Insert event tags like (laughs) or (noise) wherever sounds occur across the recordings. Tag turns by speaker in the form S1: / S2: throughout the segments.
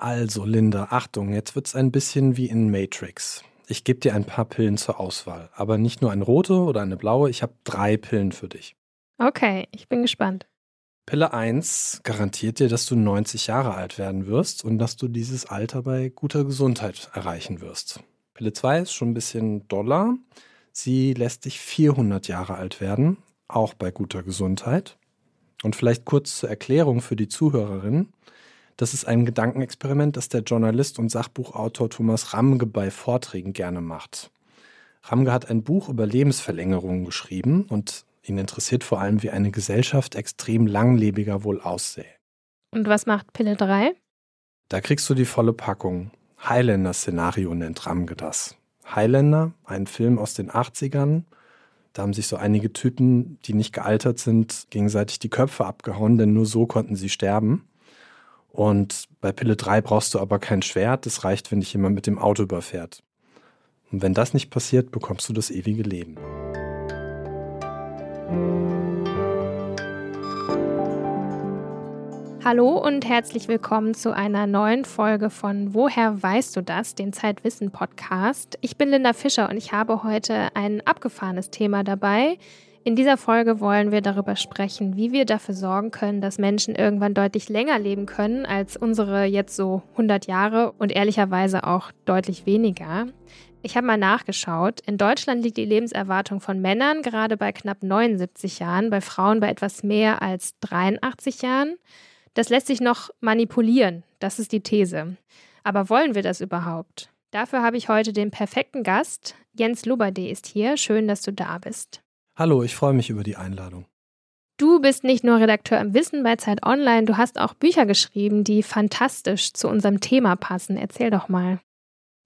S1: Also, Linda, Achtung, jetzt wird's ein bisschen wie in Matrix. Ich gebe dir ein paar Pillen zur Auswahl, aber nicht nur eine rote oder eine blaue, ich habe drei Pillen für dich.
S2: Okay, ich bin gespannt.
S1: Pille 1 garantiert dir, dass du 90 Jahre alt werden wirst und dass du dieses Alter bei guter Gesundheit erreichen wirst. Pille 2 ist schon ein bisschen doller. Sie lässt dich 400 Jahre alt werden, auch bei guter Gesundheit. Und vielleicht kurz zur Erklärung für die Zuhörerin. Das ist ein Gedankenexperiment, das der Journalist und Sachbuchautor Thomas Ramge bei Vorträgen gerne macht. Ramge hat ein Buch über Lebensverlängerung geschrieben und ihn interessiert vor allem, wie eine Gesellschaft extrem langlebiger wohl aussähe.
S2: Und was macht Pille 3?
S1: Da kriegst du die volle Packung. Highlander-Szenario nennt Ramge das. Highlander, ein Film aus den 80ern. Da haben sich so einige Typen, die nicht gealtert sind, gegenseitig die Köpfe abgehauen, denn nur so konnten sie sterben. Und bei Pille 3 brauchst du aber kein Schwert, es reicht, wenn dich jemand mit dem Auto überfährt. Und wenn das nicht passiert, bekommst du das ewige Leben.
S2: Hallo und herzlich willkommen zu einer neuen Folge von Woher weißt du das, den Zeitwissen Podcast. Ich bin Linda Fischer und ich habe heute ein abgefahrenes Thema dabei, in dieser Folge wollen wir darüber sprechen, wie wir dafür sorgen können, dass Menschen irgendwann deutlich länger leben können als unsere jetzt so 100 Jahre und ehrlicherweise auch deutlich weniger. Ich habe mal nachgeschaut. In Deutschland liegt die Lebenserwartung von Männern gerade bei knapp 79 Jahren, bei Frauen bei etwas mehr als 83 Jahren. Das lässt sich noch manipulieren, das ist die These. Aber wollen wir das überhaupt? Dafür habe ich heute den perfekten Gast. Jens Luberde ist hier. Schön, dass du da bist.
S1: Hallo, ich freue mich über die Einladung.
S2: Du bist nicht nur Redakteur im Wissen bei Zeit Online, du hast auch Bücher geschrieben, die fantastisch zu unserem Thema passen. Erzähl doch mal.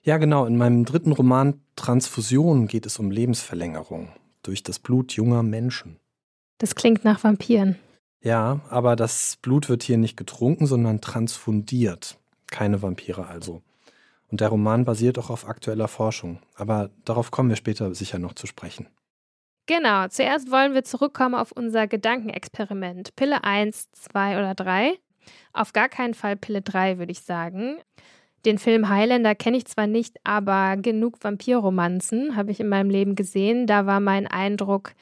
S1: Ja, genau. In meinem dritten Roman Transfusion geht es um Lebensverlängerung durch das Blut junger Menschen.
S2: Das klingt nach Vampiren.
S1: Ja, aber das Blut wird hier nicht getrunken, sondern transfundiert. Keine Vampire also. Und der Roman basiert auch auf aktueller Forschung. Aber darauf kommen wir später sicher noch zu sprechen.
S2: Genau, zuerst wollen wir zurückkommen auf unser Gedankenexperiment. Pille 1, 2 oder 3? Auf gar keinen Fall Pille 3, würde ich sagen. Den Film Highlander kenne ich zwar nicht, aber genug Vampirromanzen habe ich in meinem Leben gesehen. Da war mein Eindruck,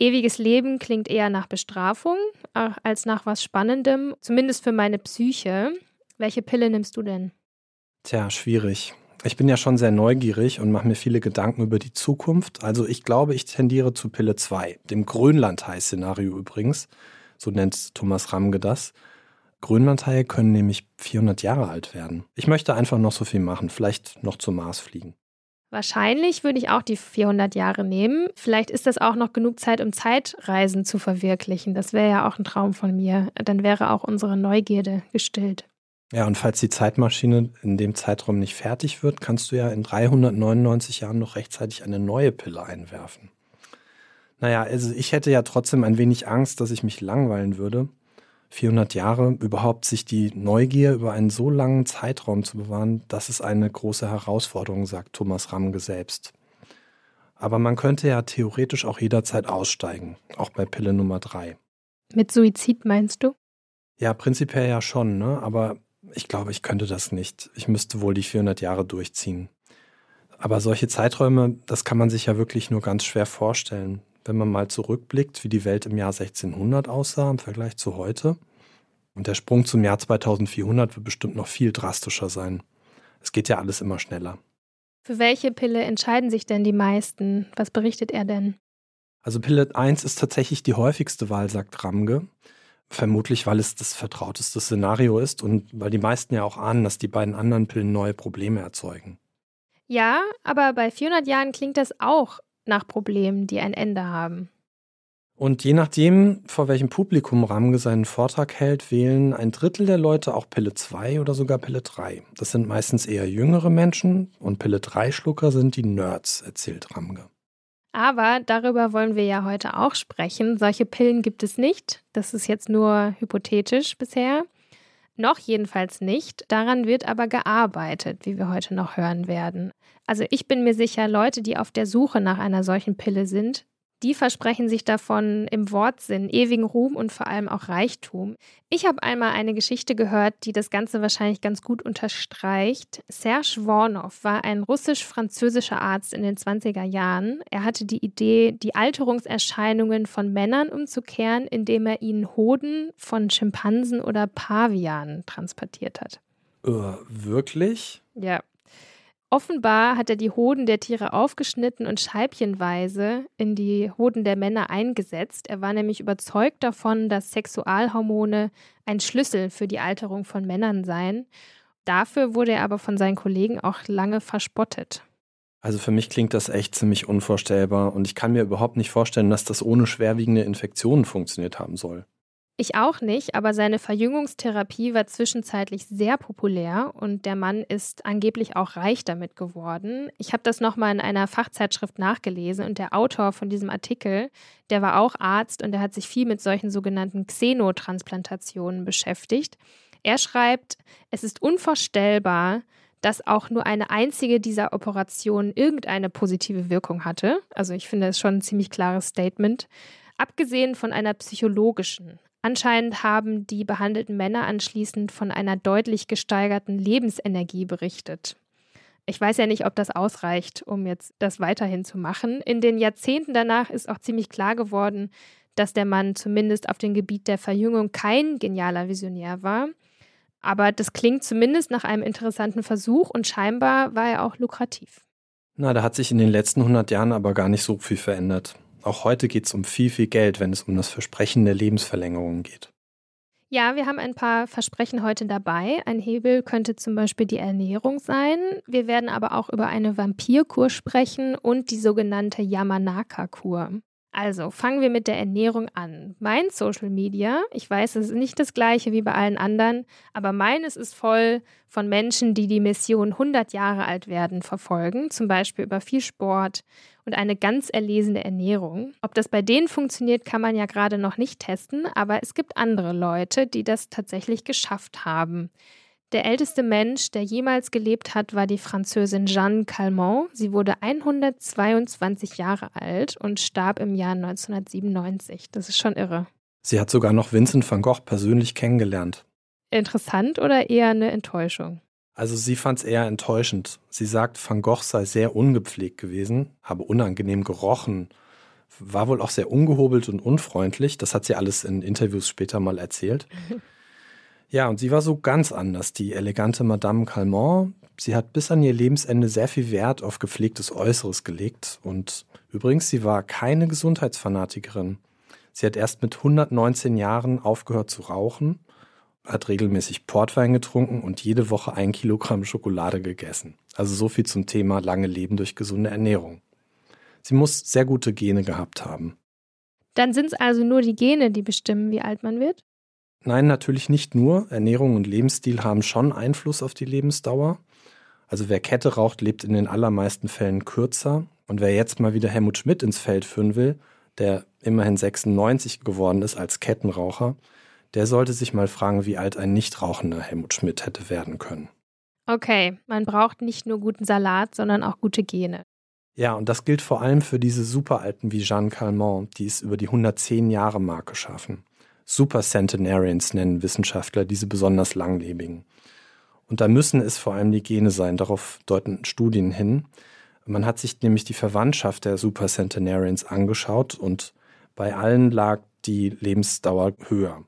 S2: ewiges Leben klingt eher nach Bestrafung als nach was Spannendem, zumindest für meine Psyche. Welche Pille nimmst du denn?
S1: Tja, schwierig. Ich bin ja schon sehr neugierig und mache mir viele Gedanken über die Zukunft. Also ich glaube, ich tendiere zu Pille 2, dem Grönlandhai-Szenario übrigens. So nennt Thomas Ramge das. Grönlandhaie können nämlich 400 Jahre alt werden. Ich möchte einfach noch so viel machen, vielleicht noch zum Mars fliegen.
S2: Wahrscheinlich würde ich auch die 400 Jahre nehmen. Vielleicht ist das auch noch genug Zeit, um Zeitreisen zu verwirklichen. Das wäre ja auch ein Traum von mir. Dann wäre auch unsere Neugierde gestillt.
S1: Ja, und falls die Zeitmaschine in dem Zeitraum nicht fertig wird, kannst du ja in 399 Jahren noch rechtzeitig eine neue Pille einwerfen. Naja, also ich hätte ja trotzdem ein wenig Angst, dass ich mich langweilen würde. 400 Jahre, überhaupt sich die Neugier über einen so langen Zeitraum zu bewahren, das ist eine große Herausforderung, sagt Thomas Ramge selbst. Aber man könnte ja theoretisch auch jederzeit aussteigen, auch bei Pille Nummer 3.
S2: Mit Suizid meinst du?
S1: Ja, prinzipiell ja schon, ne? aber ich glaube, ich könnte das nicht. Ich müsste wohl die 400 Jahre durchziehen. Aber solche Zeiträume, das kann man sich ja wirklich nur ganz schwer vorstellen. Wenn man mal zurückblickt, wie die Welt im Jahr 1600 aussah im Vergleich zu heute. Und der Sprung zum Jahr 2400 wird bestimmt noch viel drastischer sein. Es geht ja alles immer schneller.
S2: Für welche Pille entscheiden sich denn die meisten? Was berichtet er denn?
S1: Also Pille 1 ist tatsächlich die häufigste Wahl, sagt Ramge. Vermutlich, weil es das vertrauteste Szenario ist und weil die meisten ja auch ahnen, dass die beiden anderen Pillen neue Probleme erzeugen.
S2: Ja, aber bei 400 Jahren klingt das auch nach Problemen, die ein Ende haben.
S1: Und je nachdem, vor welchem Publikum Ramge seinen Vortrag hält, wählen ein Drittel der Leute auch Pille 2 oder sogar Pille 3. Das sind meistens eher jüngere Menschen und Pille 3-Schlucker sind die Nerds, erzählt Ramge.
S2: Aber darüber wollen wir ja heute auch sprechen. Solche Pillen gibt es nicht. Das ist jetzt nur hypothetisch bisher. Noch jedenfalls nicht. Daran wird aber gearbeitet, wie wir heute noch hören werden. Also ich bin mir sicher, Leute, die auf der Suche nach einer solchen Pille sind, Die versprechen sich davon im Wortsinn ewigen Ruhm und vor allem auch Reichtum. Ich habe einmal eine Geschichte gehört, die das Ganze wahrscheinlich ganz gut unterstreicht. Serge Vornov war ein russisch-französischer Arzt in den 20er Jahren. Er hatte die Idee, die Alterungserscheinungen von Männern umzukehren, indem er ihnen Hoden von Schimpansen oder Pavianen transportiert hat.
S1: Uh, wirklich?
S2: Ja. Offenbar hat er die Hoden der Tiere aufgeschnitten und scheibchenweise in die Hoden der Männer eingesetzt. Er war nämlich überzeugt davon, dass Sexualhormone ein Schlüssel für die Alterung von Männern seien. Dafür wurde er aber von seinen Kollegen auch lange verspottet.
S1: Also für mich klingt das echt ziemlich unvorstellbar und ich kann mir überhaupt nicht vorstellen, dass das ohne schwerwiegende Infektionen funktioniert haben soll.
S2: Ich auch nicht, aber seine Verjüngungstherapie war zwischenzeitlich sehr populär und der Mann ist angeblich auch reich damit geworden. Ich habe das nochmal in einer Fachzeitschrift nachgelesen und der Autor von diesem Artikel, der war auch Arzt und der hat sich viel mit solchen sogenannten Xenotransplantationen beschäftigt. Er schreibt, es ist unvorstellbar, dass auch nur eine einzige dieser Operationen irgendeine positive Wirkung hatte. Also ich finde es schon ein ziemlich klares Statement. Abgesehen von einer psychologischen. Anscheinend haben die behandelten Männer anschließend von einer deutlich gesteigerten Lebensenergie berichtet. Ich weiß ja nicht, ob das ausreicht, um jetzt das weiterhin zu machen. In den Jahrzehnten danach ist auch ziemlich klar geworden, dass der Mann zumindest auf dem Gebiet der Verjüngung kein genialer Visionär war. Aber das klingt zumindest nach einem interessanten Versuch und scheinbar war er auch lukrativ.
S1: Na, da hat sich in den letzten 100 Jahren aber gar nicht so viel verändert. Auch heute geht es um viel, viel Geld, wenn es um das Versprechen der Lebensverlängerung geht.
S2: Ja, wir haben ein paar Versprechen heute dabei. Ein Hebel könnte zum Beispiel die Ernährung sein. Wir werden aber auch über eine Vampirkur sprechen und die sogenannte Yamanaka-Kur. Also fangen wir mit der Ernährung an. Mein Social Media, ich weiß, es ist nicht das gleiche wie bei allen anderen, aber meines ist voll von Menschen, die die Mission 100 Jahre alt werden verfolgen, zum Beispiel über viel Sport und eine ganz erlesene Ernährung. Ob das bei denen funktioniert, kann man ja gerade noch nicht testen, aber es gibt andere Leute, die das tatsächlich geschafft haben. Der älteste Mensch, der jemals gelebt hat, war die Französin Jeanne Calment. Sie wurde 122 Jahre alt und starb im Jahr 1997. Das ist schon irre.
S1: Sie hat sogar noch Vincent van Gogh persönlich kennengelernt.
S2: Interessant oder eher eine Enttäuschung?
S1: Also sie fand es eher enttäuschend. Sie sagt, Van Gogh sei sehr ungepflegt gewesen, habe unangenehm gerochen, war wohl auch sehr ungehobelt und unfreundlich. Das hat sie alles in Interviews später mal erzählt. (laughs) Ja, und sie war so ganz anders, die elegante Madame Calmont. Sie hat bis an ihr Lebensende sehr viel Wert auf gepflegtes Äußeres gelegt. Und übrigens, sie war keine Gesundheitsfanatikerin. Sie hat erst mit 119 Jahren aufgehört zu rauchen, hat regelmäßig Portwein getrunken und jede Woche ein Kilogramm Schokolade gegessen. Also so viel zum Thema lange Leben durch gesunde Ernährung. Sie muss sehr gute Gene gehabt haben.
S2: Dann sind es also nur die Gene, die bestimmen, wie alt man wird?
S1: Nein, natürlich nicht nur. Ernährung und Lebensstil haben schon Einfluss auf die Lebensdauer. Also wer Kette raucht, lebt in den allermeisten Fällen kürzer. Und wer jetzt mal wieder Helmut Schmidt ins Feld führen will, der immerhin 96 geworden ist als Kettenraucher, der sollte sich mal fragen, wie alt ein nicht rauchender Helmut Schmidt hätte werden können.
S2: Okay, man braucht nicht nur guten Salat, sondern auch gute Gene.
S1: Ja, und das gilt vor allem für diese Superalten wie Jeanne Calment, die es über die 110 Jahre Marke schaffen. Supercentenarians nennen Wissenschaftler diese besonders langlebigen. Und da müssen es vor allem die Gene sein, darauf deuten Studien hin. Man hat sich nämlich die Verwandtschaft der Supercentenarians angeschaut und bei allen lag die Lebensdauer höher.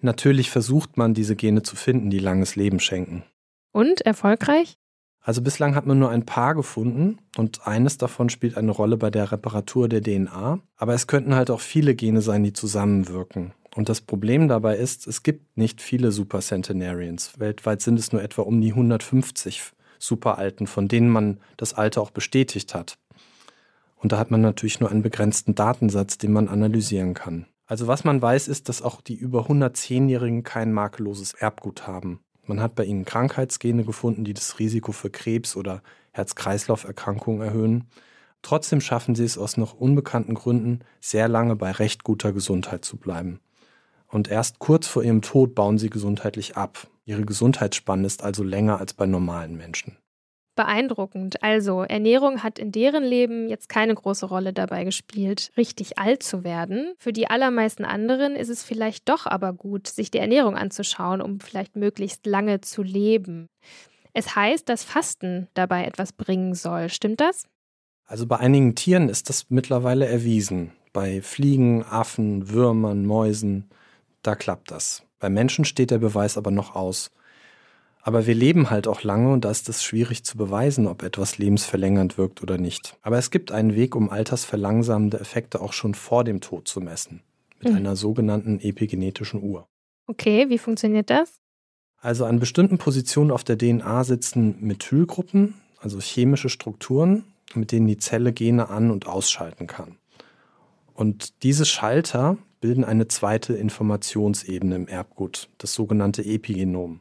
S1: Natürlich versucht man, diese Gene zu finden, die langes Leben schenken.
S2: Und erfolgreich?
S1: Also bislang hat man nur ein paar gefunden und eines davon spielt eine Rolle bei der Reparatur der DNA. Aber es könnten halt auch viele Gene sein, die zusammenwirken. Und das Problem dabei ist, es gibt nicht viele Supercentenarians. Weltweit sind es nur etwa um die 150 Superalten, von denen man das Alter auch bestätigt hat. Und da hat man natürlich nur einen begrenzten Datensatz, den man analysieren kann. Also was man weiß, ist, dass auch die über 110-Jährigen kein makelloses Erbgut haben. Man hat bei ihnen Krankheitsgene gefunden, die das Risiko für Krebs oder Herz-Kreislauf-Erkrankungen erhöhen. Trotzdem schaffen sie es aus noch unbekannten Gründen, sehr lange bei recht guter Gesundheit zu bleiben und erst kurz vor ihrem Tod bauen sie gesundheitlich ab. Ihre Gesundheitsspanne ist also länger als bei normalen Menschen.
S2: Beeindruckend. Also, Ernährung hat in deren Leben jetzt keine große Rolle dabei gespielt, richtig alt zu werden. Für die allermeisten anderen ist es vielleicht doch aber gut, sich die Ernährung anzuschauen, um vielleicht möglichst lange zu leben. Es heißt, dass Fasten dabei etwas bringen soll. Stimmt das?
S1: Also bei einigen Tieren ist das mittlerweile erwiesen. Bei Fliegen, Affen, Würmern, Mäusen, da klappt das. Bei Menschen steht der Beweis aber noch aus. Aber wir leben halt auch lange und da ist es schwierig zu beweisen, ob etwas lebensverlängernd wirkt oder nicht. Aber es gibt einen Weg, um altersverlangsamende Effekte auch schon vor dem Tod zu messen. Mit mhm. einer sogenannten epigenetischen Uhr.
S2: Okay, wie funktioniert das?
S1: Also an bestimmten Positionen auf der DNA sitzen Methylgruppen, also chemische Strukturen, mit denen die Zelle Gene an- und ausschalten kann. Und diese Schalter bilden eine zweite Informationsebene im Erbgut, das sogenannte Epigenom.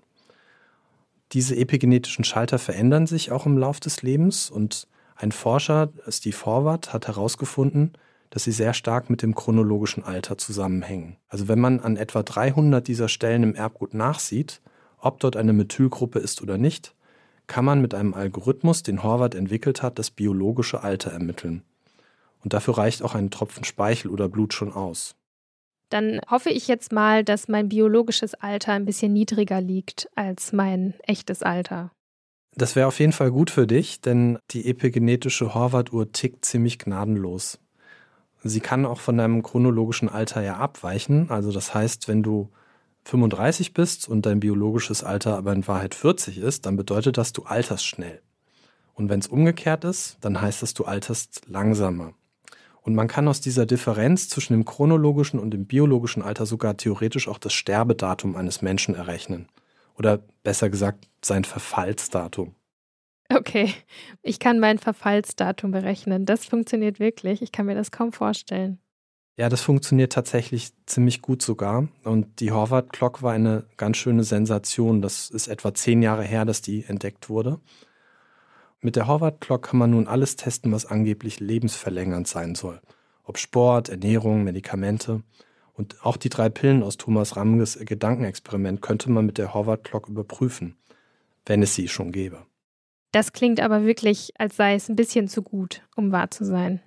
S1: Diese epigenetischen Schalter verändern sich auch im Lauf des Lebens und ein Forscher, Steve Horvath, hat herausgefunden, dass sie sehr stark mit dem chronologischen Alter zusammenhängen. Also wenn man an etwa 300 dieser Stellen im Erbgut nachsieht, ob dort eine Methylgruppe ist oder nicht, kann man mit einem Algorithmus, den Horvath entwickelt hat, das biologische Alter ermitteln. Und dafür reicht auch ein Tropfen Speichel oder Blut schon aus
S2: dann hoffe ich jetzt mal, dass mein biologisches Alter ein bisschen niedriger liegt als mein echtes Alter.
S1: Das wäre auf jeden Fall gut für dich, denn die epigenetische Horvath-Uhr tickt ziemlich gnadenlos. Sie kann auch von deinem chronologischen Alter ja abweichen. Also das heißt, wenn du 35 bist und dein biologisches Alter aber in Wahrheit 40 ist, dann bedeutet das, du alterst schnell. Und wenn es umgekehrt ist, dann heißt das, du alterst langsamer. Und man kann aus dieser Differenz zwischen dem chronologischen und dem biologischen Alter sogar theoretisch auch das Sterbedatum eines Menschen errechnen. Oder besser gesagt, sein Verfallsdatum.
S2: Okay, ich kann mein Verfallsdatum berechnen. Das funktioniert wirklich. Ich kann mir das kaum vorstellen.
S1: Ja, das funktioniert tatsächlich ziemlich gut sogar. Und die Horvath Clock war eine ganz schöne Sensation. Das ist etwa zehn Jahre her, dass die entdeckt wurde. Mit der Horvath Clock kann man nun alles testen, was angeblich lebensverlängernd sein soll. Ob Sport, Ernährung, Medikamente. Und auch die drei Pillen aus Thomas Ramges Gedankenexperiment könnte man mit der Horvath Clock überprüfen, wenn es sie schon gäbe.
S2: Das klingt aber wirklich, als sei es ein bisschen zu gut, um wahr zu sein.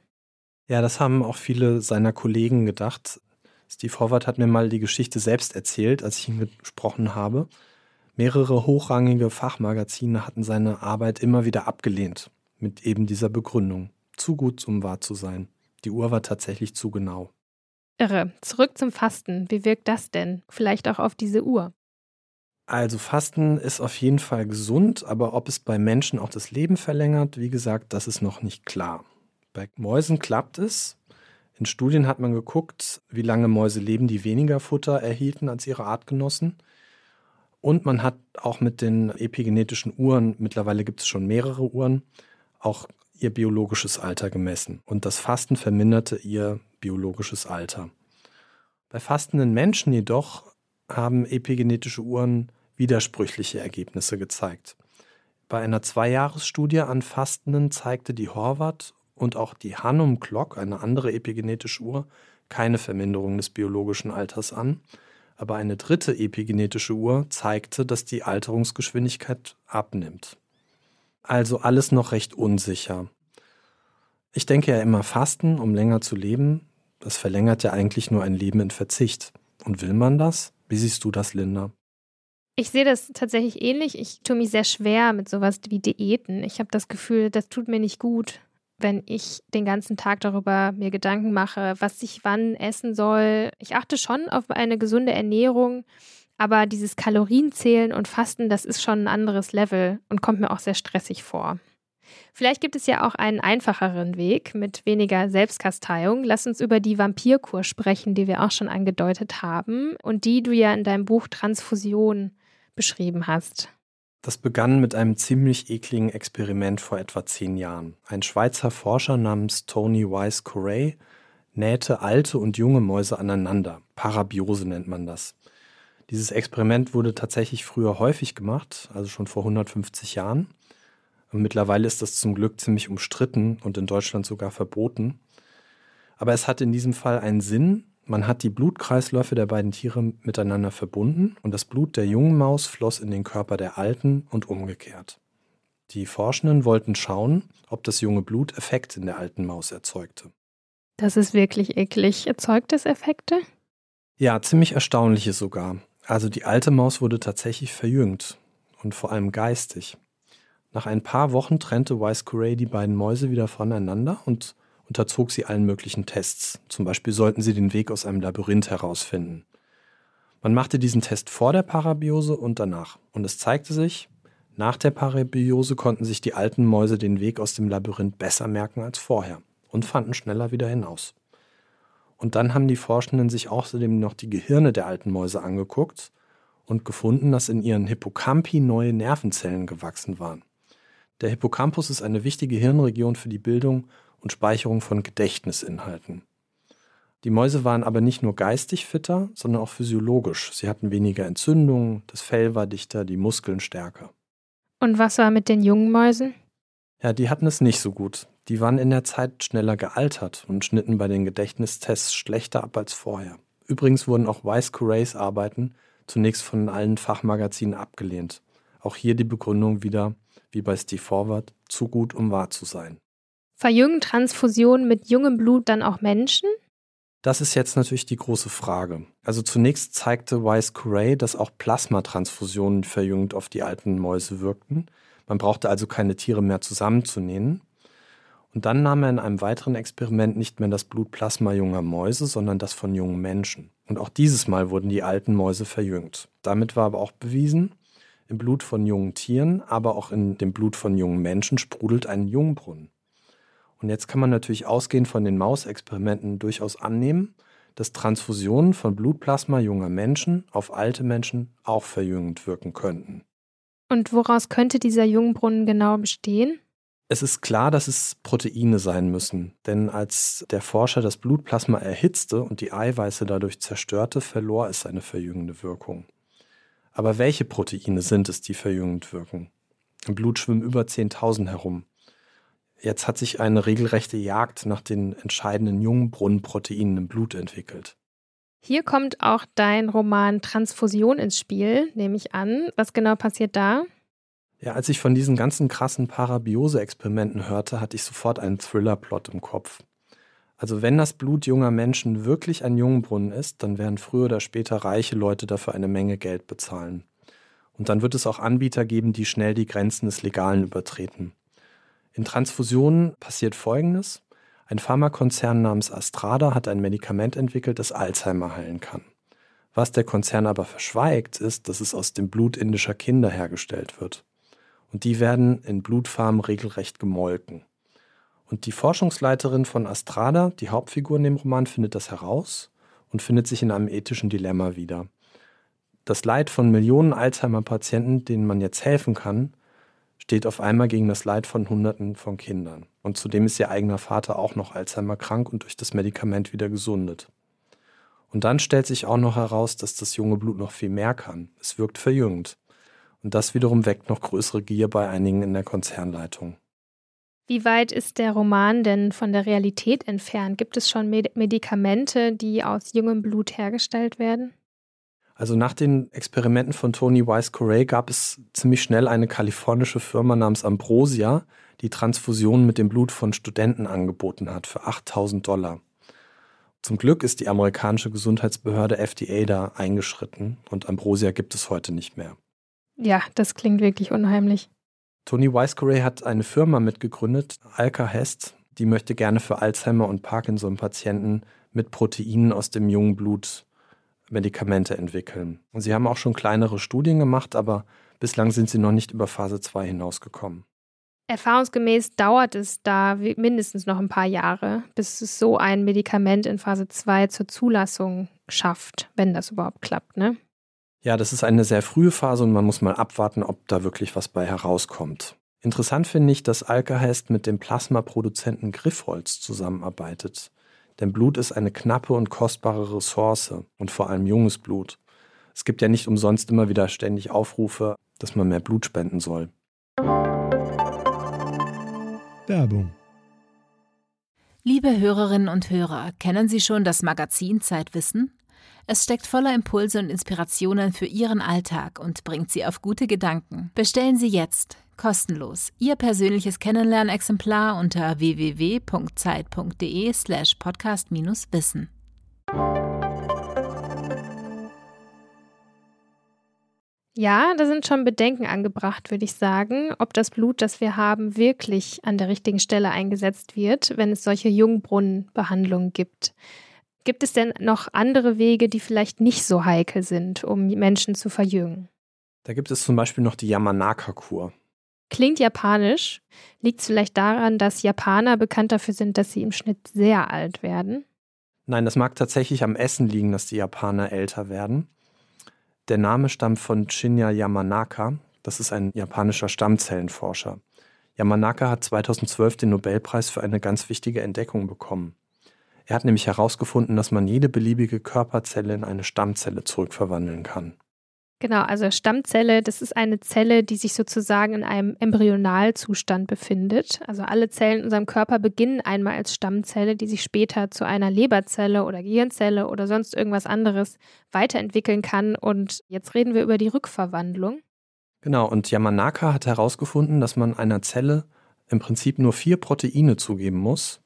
S1: Ja, das haben auch viele seiner Kollegen gedacht. Steve Horvath hat mir mal die Geschichte selbst erzählt, als ich ihn gesprochen habe. Mehrere hochrangige Fachmagazine hatten seine Arbeit immer wieder abgelehnt, mit eben dieser Begründung. Zu gut, um wahr zu sein. Die Uhr war tatsächlich zu genau.
S2: Irre. Zurück zum Fasten. Wie wirkt das denn? Vielleicht auch auf diese Uhr?
S1: Also Fasten ist auf jeden Fall gesund, aber ob es bei Menschen auch das Leben verlängert, wie gesagt, das ist noch nicht klar. Bei Mäusen klappt es. In Studien hat man geguckt, wie lange Mäuse leben, die weniger Futter erhielten als ihre Artgenossen. Und man hat auch mit den epigenetischen Uhren, mittlerweile gibt es schon mehrere Uhren, auch ihr biologisches Alter gemessen. Und das Fasten verminderte ihr biologisches Alter. Bei fastenden Menschen jedoch haben epigenetische Uhren widersprüchliche Ergebnisse gezeigt. Bei einer Zweijahresstudie an Fastenden zeigte die Horvath und auch die Hannum Clock, eine andere epigenetische Uhr, keine Verminderung des biologischen Alters an aber eine dritte epigenetische Uhr zeigte, dass die Alterungsgeschwindigkeit abnimmt. Also alles noch recht unsicher. Ich denke ja immer Fasten, um länger zu leben, das verlängert ja eigentlich nur ein Leben in Verzicht. Und will man das? Wie siehst du das, Linda?
S2: Ich sehe das tatsächlich ähnlich. Ich tue mich sehr schwer mit sowas wie Diäten. Ich habe das Gefühl, das tut mir nicht gut wenn ich den ganzen Tag darüber mir Gedanken mache, was ich wann essen soll. Ich achte schon auf eine gesunde Ernährung, aber dieses Kalorienzählen und Fasten, das ist schon ein anderes Level und kommt mir auch sehr stressig vor. Vielleicht gibt es ja auch einen einfacheren Weg mit weniger Selbstkasteiung. Lass uns über die Vampirkur sprechen, die wir auch schon angedeutet haben und die du ja in deinem Buch Transfusion beschrieben hast.
S1: Das begann mit einem ziemlich ekligen Experiment vor etwa zehn Jahren. Ein Schweizer Forscher namens Tony Wise Corey nähte alte und junge Mäuse aneinander. Parabiose nennt man das. Dieses Experiment wurde tatsächlich früher häufig gemacht, also schon vor 150 Jahren. Und mittlerweile ist das zum Glück ziemlich umstritten und in Deutschland sogar verboten. Aber es hat in diesem Fall einen Sinn, man hat die Blutkreisläufe der beiden Tiere miteinander verbunden und das Blut der jungen Maus floss in den Körper der alten und umgekehrt. Die Forschenden wollten schauen, ob das junge Blut Effekte in der alten Maus erzeugte.
S2: Das ist wirklich eklig. Erzeugt es Effekte?
S1: Ja, ziemlich erstaunliche sogar. Also die alte Maus wurde tatsächlich verjüngt und vor allem geistig. Nach ein paar Wochen trennte Weiss Corey die beiden Mäuse wieder voneinander und unterzog sie allen möglichen Tests. Zum Beispiel sollten sie den Weg aus einem Labyrinth herausfinden. Man machte diesen Test vor der Parabiose und danach. Und es zeigte sich, nach der Parabiose konnten sich die alten Mäuse den Weg aus dem Labyrinth besser merken als vorher und fanden schneller wieder hinaus. Und dann haben die Forschenden sich außerdem noch die Gehirne der alten Mäuse angeguckt und gefunden, dass in ihren Hippocampi neue Nervenzellen gewachsen waren. Der Hippocampus ist eine wichtige Hirnregion für die Bildung und Speicherung von Gedächtnisinhalten. Die Mäuse waren aber nicht nur geistig fitter, sondern auch physiologisch. Sie hatten weniger Entzündungen, das Fell war dichter, die Muskeln stärker.
S2: Und was war mit den jungen Mäusen?
S1: Ja, die hatten es nicht so gut. Die waren in der Zeit schneller gealtert und schnitten bei den Gedächtnistests schlechter ab als vorher. Übrigens wurden auch Weiss Courays Arbeiten zunächst von allen Fachmagazinen abgelehnt. Auch hier die Begründung wieder, wie bei Steve Forward, zu gut, um wahr zu sein.
S2: Verjüngen Transfusionen mit jungem Blut dann auch Menschen?
S1: Das ist jetzt natürlich die große Frage. Also zunächst zeigte Weiss Corey, dass auch Plasmatransfusionen verjüngend auf die alten Mäuse wirkten. Man brauchte also keine Tiere mehr zusammenzunähen. Und dann nahm er in einem weiteren Experiment nicht mehr das Blutplasma junger Mäuse, sondern das von jungen Menschen. Und auch dieses Mal wurden die alten Mäuse verjüngt. Damit war aber auch bewiesen, im Blut von jungen Tieren, aber auch in dem Blut von jungen Menschen sprudelt ein Jungbrunnen. Und jetzt kann man natürlich ausgehend von den Mausexperimenten durchaus annehmen, dass Transfusionen von Blutplasma junger Menschen auf alte Menschen auch verjüngend wirken könnten.
S2: Und woraus könnte dieser Jungbrunnen genau bestehen?
S1: Es ist klar, dass es Proteine sein müssen, denn als der Forscher das Blutplasma erhitzte und die Eiweiße dadurch zerstörte, verlor es seine verjüngende Wirkung. Aber welche Proteine sind es, die verjüngend wirken? Im Blut schwimmen über 10.000 herum. Jetzt hat sich eine regelrechte Jagd nach den entscheidenden Jungbrunnenproteinen im Blut entwickelt.
S2: Hier kommt auch dein Roman Transfusion ins Spiel, nehme ich an. Was genau passiert da?
S1: Ja, als ich von diesen ganzen krassen Parabiose-Experimenten hörte, hatte ich sofort einen Thriller-Plot im Kopf. Also wenn das Blut junger Menschen wirklich ein Jungbrunnen ist, dann werden früher oder später reiche Leute dafür eine Menge Geld bezahlen. Und dann wird es auch Anbieter geben, die schnell die Grenzen des Legalen übertreten. In Transfusionen passiert Folgendes. Ein Pharmakonzern namens Astrada hat ein Medikament entwickelt, das Alzheimer heilen kann. Was der Konzern aber verschweigt, ist, dass es aus dem Blut indischer Kinder hergestellt wird. Und die werden in Blutfarmen regelrecht gemolken. Und die Forschungsleiterin von Astrada, die Hauptfigur in dem Roman, findet das heraus und findet sich in einem ethischen Dilemma wieder. Das Leid von Millionen Alzheimer-Patienten, denen man jetzt helfen kann, steht auf einmal gegen das Leid von Hunderten von Kindern. Und zudem ist ihr eigener Vater auch noch Alzheimer krank und durch das Medikament wieder gesundet. Und dann stellt sich auch noch heraus, dass das junge Blut noch viel mehr kann. Es wirkt verjüngend. Und das wiederum weckt noch größere Gier bei einigen in der Konzernleitung.
S2: Wie weit ist der Roman denn von der Realität entfernt? Gibt es schon Medikamente, die aus jungem Blut hergestellt werden?
S1: Also nach den Experimenten von Tony Weiss Corey gab es ziemlich schnell eine kalifornische Firma namens Ambrosia, die Transfusionen mit dem Blut von Studenten angeboten hat für 8000 Dollar. Zum Glück ist die amerikanische Gesundheitsbehörde FDA da eingeschritten und Ambrosia gibt es heute nicht mehr.
S2: Ja, das klingt wirklich unheimlich.
S1: Tony Weiscorey hat eine Firma mitgegründet, Alka Hest, die möchte gerne für Alzheimer und Parkinson-Patienten mit Proteinen aus dem jungen Blut Medikamente entwickeln. Und sie haben auch schon kleinere Studien gemacht, aber bislang sind sie noch nicht über Phase 2 hinausgekommen.
S2: Erfahrungsgemäß dauert es da mindestens noch ein paar Jahre, bis es so ein Medikament in Phase 2 zur Zulassung schafft, wenn das überhaupt klappt, ne?
S1: Ja, das ist eine sehr frühe Phase und man muss mal abwarten, ob da wirklich was bei herauskommt. Interessant finde ich, dass Alkahest mit dem Plasmaproduzenten Griffholz zusammenarbeitet. Denn Blut ist eine knappe und kostbare Ressource und vor allem junges Blut. Es gibt ja nicht umsonst immer wieder ständig Aufrufe, dass man mehr Blut spenden soll.
S3: Werbung.
S4: Liebe Hörerinnen und Hörer, kennen Sie schon das Magazin Zeitwissen? Es steckt voller Impulse und Inspirationen für Ihren Alltag und bringt Sie auf gute Gedanken. Bestellen Sie jetzt kostenlos. Ihr persönliches Kennenlernexemplar unter www.zeit.de/slash podcast-wissen.
S2: Ja, da sind schon Bedenken angebracht, würde ich sagen, ob das Blut, das wir haben, wirklich an der richtigen Stelle eingesetzt wird, wenn es solche Jungbrunnenbehandlungen gibt. Gibt es denn noch andere Wege, die vielleicht nicht so heikel sind, um Menschen zu verjüngen?
S1: Da gibt es zum Beispiel noch die Yamanaka-Kur.
S2: Klingt japanisch. Liegt es vielleicht daran, dass Japaner bekannt dafür sind, dass sie im Schnitt sehr alt werden?
S1: Nein, das mag tatsächlich am Essen liegen, dass die Japaner älter werden. Der Name stammt von Shinya Yamanaka. Das ist ein japanischer Stammzellenforscher. Yamanaka hat 2012 den Nobelpreis für eine ganz wichtige Entdeckung bekommen. Er hat nämlich herausgefunden, dass man jede beliebige Körperzelle in eine Stammzelle zurückverwandeln kann.
S2: Genau, also Stammzelle, das ist eine Zelle, die sich sozusagen in einem Embryonalzustand befindet. Also alle Zellen in unserem Körper beginnen einmal als Stammzelle, die sich später zu einer Leberzelle oder Gehirnzelle oder sonst irgendwas anderes weiterentwickeln kann. Und jetzt reden wir über die Rückverwandlung.
S1: Genau, und Yamanaka hat herausgefunden, dass man einer Zelle im Prinzip nur vier Proteine zugeben muss,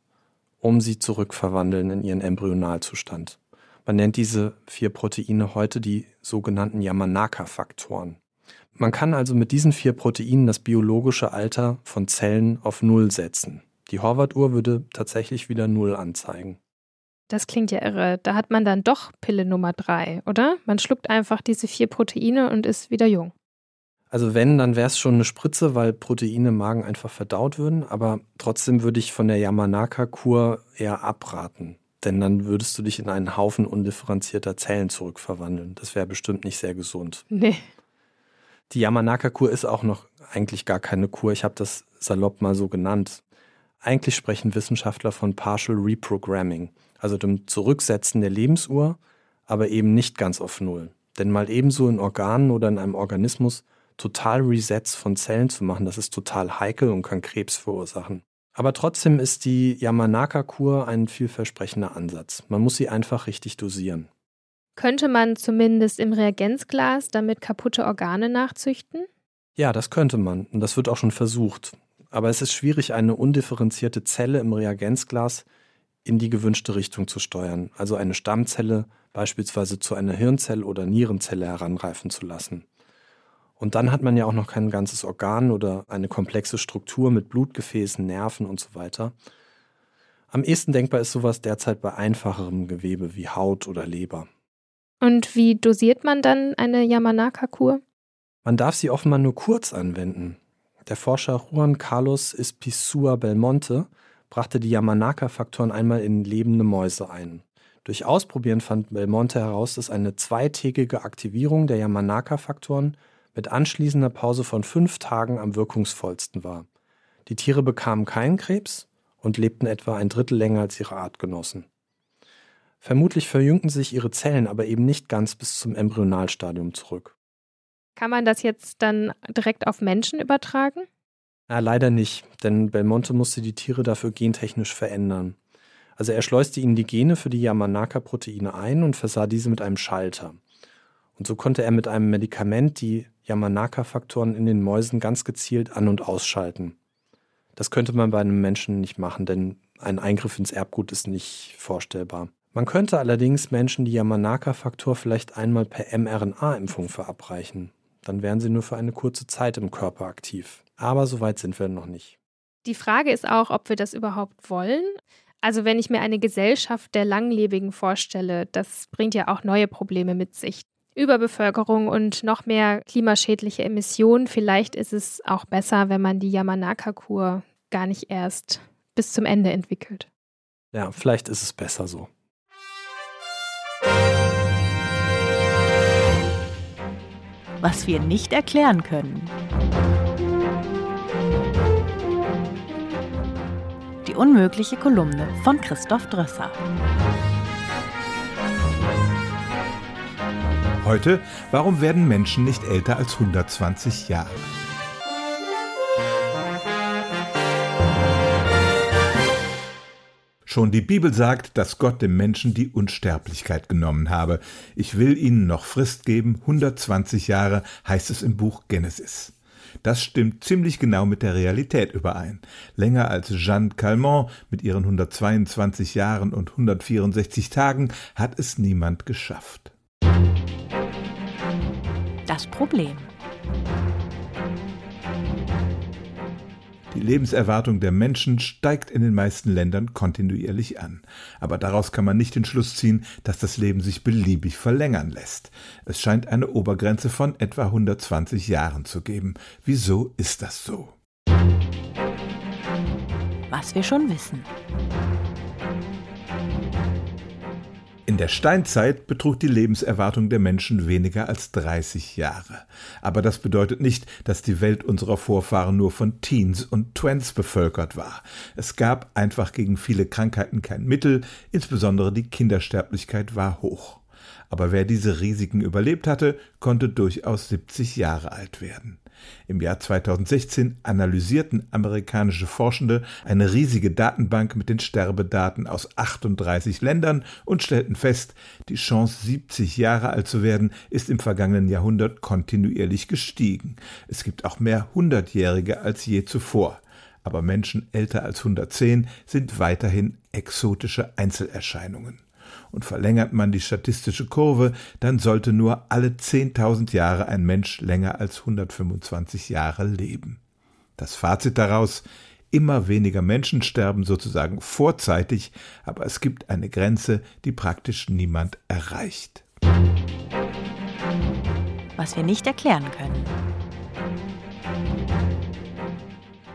S1: um sie zurückverwandeln in ihren Embryonalzustand. Man nennt diese vier Proteine heute die sogenannten Yamanaka-Faktoren. Man kann also mit diesen vier Proteinen das biologische Alter von Zellen auf Null setzen. Die Horvath-Uhr würde tatsächlich wieder Null anzeigen.
S2: Das klingt ja irre. Da hat man dann doch Pille Nummer drei, oder? Man schluckt einfach diese vier Proteine und ist wieder jung.
S1: Also wenn, dann wäre es schon eine Spritze, weil Proteine im Magen einfach verdaut würden. Aber trotzdem würde ich von der Yamanaka-Kur eher abraten. Denn dann würdest du dich in einen Haufen undifferenzierter Zellen zurückverwandeln. Das wäre bestimmt nicht sehr gesund.
S2: Nee.
S1: Die Yamanaka-Kur ist auch noch eigentlich gar keine Kur. Ich habe das salopp mal so genannt. Eigentlich sprechen Wissenschaftler von Partial Reprogramming, also dem Zurücksetzen der Lebensuhr, aber eben nicht ganz auf Null. Denn mal ebenso in Organen oder in einem Organismus total Resets von Zellen zu machen, das ist total heikel und kann Krebs verursachen. Aber trotzdem ist die Yamanaka-Kur ein vielversprechender Ansatz. Man muss sie einfach richtig dosieren.
S2: Könnte man zumindest im Reagenzglas damit kaputte Organe nachzüchten?
S1: Ja, das könnte man. Und das wird auch schon versucht. Aber es ist schwierig, eine undifferenzierte Zelle im Reagenzglas in die gewünschte Richtung zu steuern. Also eine Stammzelle beispielsweise zu einer Hirnzelle oder Nierenzelle heranreifen zu lassen. Und dann hat man ja auch noch kein ganzes Organ oder eine komplexe Struktur mit Blutgefäßen, Nerven und so weiter. Am ehesten denkbar ist sowas derzeit bei einfacherem Gewebe wie Haut oder Leber.
S2: Und wie dosiert man dann eine Yamanaka-Kur?
S1: Man darf sie offenbar nur kurz anwenden. Der Forscher Juan Carlos Espisua Belmonte brachte die Yamanaka-Faktoren einmal in lebende Mäuse ein. Durch Ausprobieren fand Belmonte heraus, dass eine zweitägige Aktivierung der Yamanaka-Faktoren mit anschließender Pause von fünf Tagen am wirkungsvollsten war. Die Tiere bekamen keinen Krebs und lebten etwa ein Drittel länger als ihre Artgenossen. Vermutlich verjüngten sich ihre Zellen aber eben nicht ganz bis zum Embryonalstadium zurück.
S2: Kann man das jetzt dann direkt auf Menschen übertragen?
S1: Ja, leider nicht, denn Belmonte musste die Tiere dafür gentechnisch verändern. Also er schleuste ihnen die Gene für die Yamanaka-Proteine ein und versah diese mit einem Schalter. Und so konnte er mit einem Medikament die Yamanaka-Faktoren in den Mäusen ganz gezielt an- und ausschalten. Das könnte man bei einem Menschen nicht machen, denn ein Eingriff ins Erbgut ist nicht vorstellbar. Man könnte allerdings Menschen die Yamanaka-Faktor vielleicht einmal per mRNA-Impfung verabreichen. Dann wären sie nur für eine kurze Zeit im Körper aktiv. Aber so weit sind wir noch nicht.
S2: Die Frage ist auch, ob wir das überhaupt wollen. Also wenn ich mir eine Gesellschaft der Langlebigen vorstelle, das bringt ja auch neue Probleme mit sich. Überbevölkerung und noch mehr klimaschädliche Emissionen. Vielleicht ist es auch besser, wenn man die Yamanaka-Kur gar nicht erst bis zum Ende entwickelt.
S1: Ja, vielleicht ist es besser so.
S4: Was wir nicht erklären können. Die unmögliche Kolumne von Christoph Drösser.
S3: Heute, warum werden Menschen nicht älter als 120 Jahre? Schon die Bibel sagt, dass Gott dem Menschen die Unsterblichkeit genommen habe. Ich will ihnen noch Frist geben, 120 Jahre heißt es im Buch Genesis. Das stimmt ziemlich genau mit der Realität überein. Länger als Jeanne Calment mit ihren 122 Jahren und 164 Tagen hat es niemand geschafft.
S4: Das Problem.
S3: Die Lebenserwartung der Menschen steigt in den meisten Ländern kontinuierlich an. Aber daraus kann man nicht den Schluss ziehen, dass das Leben sich beliebig verlängern lässt. Es scheint eine Obergrenze von etwa 120 Jahren zu geben. Wieso ist das so?
S4: Was wir schon wissen.
S3: In der Steinzeit betrug die Lebenserwartung der Menschen weniger als 30 Jahre. Aber das bedeutet nicht, dass die Welt unserer Vorfahren nur von Teens und Twents bevölkert war. Es gab einfach gegen viele Krankheiten kein Mittel, insbesondere die Kindersterblichkeit war hoch. Aber wer diese Risiken überlebt hatte, konnte durchaus 70 Jahre alt werden. Im Jahr 2016 analysierten amerikanische Forschende eine riesige Datenbank mit den Sterbedaten aus 38 Ländern und stellten fest, die Chance, 70 Jahre alt zu werden, ist im vergangenen Jahrhundert kontinuierlich gestiegen. Es gibt auch mehr Hundertjährige als je zuvor. Aber Menschen älter als 110 sind weiterhin exotische Einzelerscheinungen und verlängert man die statistische Kurve, dann sollte nur alle 10.000 Jahre ein Mensch länger als 125 Jahre leben. Das Fazit daraus, immer weniger Menschen sterben sozusagen vorzeitig, aber es gibt eine Grenze, die praktisch niemand erreicht.
S4: Was wir nicht erklären können.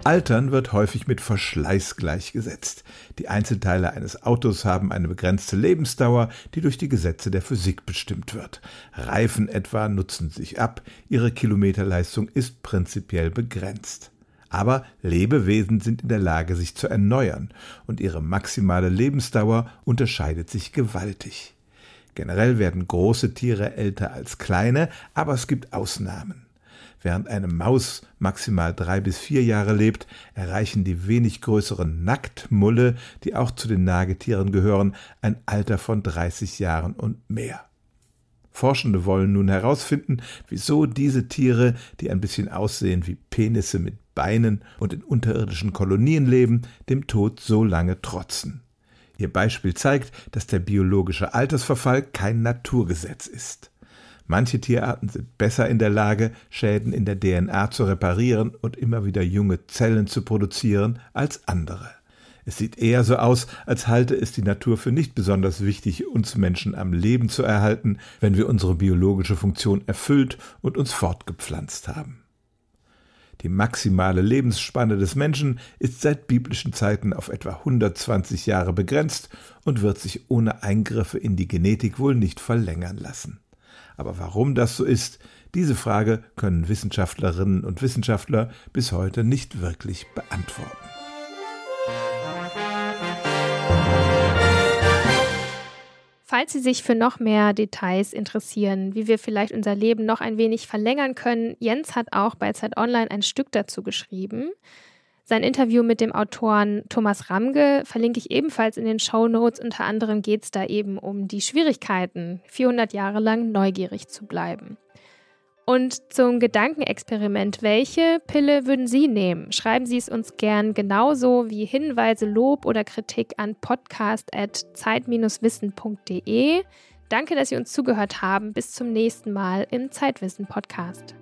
S3: Altern wird häufig mit Verschleiß gleichgesetzt. Die Einzelteile eines Autos haben eine begrenzte Lebensdauer, die durch die Gesetze der Physik bestimmt wird. Reifen etwa nutzen sich ab, ihre Kilometerleistung ist prinzipiell begrenzt. Aber Lebewesen sind in der Lage, sich zu erneuern, und ihre maximale Lebensdauer unterscheidet sich gewaltig. Generell werden große Tiere älter als kleine, aber es gibt Ausnahmen. Während eine Maus maximal drei bis vier Jahre lebt, erreichen die wenig größeren Nacktmulle, die auch zu den Nagetieren gehören, ein Alter von 30 Jahren und mehr. Forschende wollen nun herausfinden, wieso diese Tiere, die ein bisschen aussehen wie Penisse mit Beinen und in unterirdischen Kolonien leben, dem Tod so lange trotzen. Ihr Beispiel zeigt, dass der biologische Altersverfall kein Naturgesetz ist. Manche Tierarten sind besser in der Lage, Schäden in der DNA zu reparieren und immer wieder junge Zellen zu produzieren als andere. Es sieht eher so aus, als halte es die Natur für nicht besonders wichtig, uns Menschen am Leben zu erhalten, wenn wir unsere biologische Funktion erfüllt und uns fortgepflanzt haben. Die maximale Lebensspanne des Menschen ist seit biblischen Zeiten auf etwa 120 Jahre begrenzt und wird sich ohne Eingriffe in die Genetik wohl nicht verlängern lassen. Aber warum das so ist, diese Frage können Wissenschaftlerinnen und Wissenschaftler bis heute nicht wirklich beantworten.
S2: Falls Sie sich für noch mehr Details interessieren, wie wir vielleicht unser Leben noch ein wenig verlängern können, Jens hat auch bei Zeit Online ein Stück dazu geschrieben. Sein Interview mit dem Autoren Thomas Ramge verlinke ich ebenfalls in den Show Notes. Unter anderem geht es da eben um die Schwierigkeiten, 400 Jahre lang neugierig zu bleiben. Und zum Gedankenexperiment, welche Pille würden Sie nehmen? Schreiben Sie es uns gern genauso wie Hinweise, Lob oder Kritik an podcast.zeit-wissen.de. Danke, dass Sie uns zugehört haben. Bis zum nächsten Mal im Zeitwissen Podcast.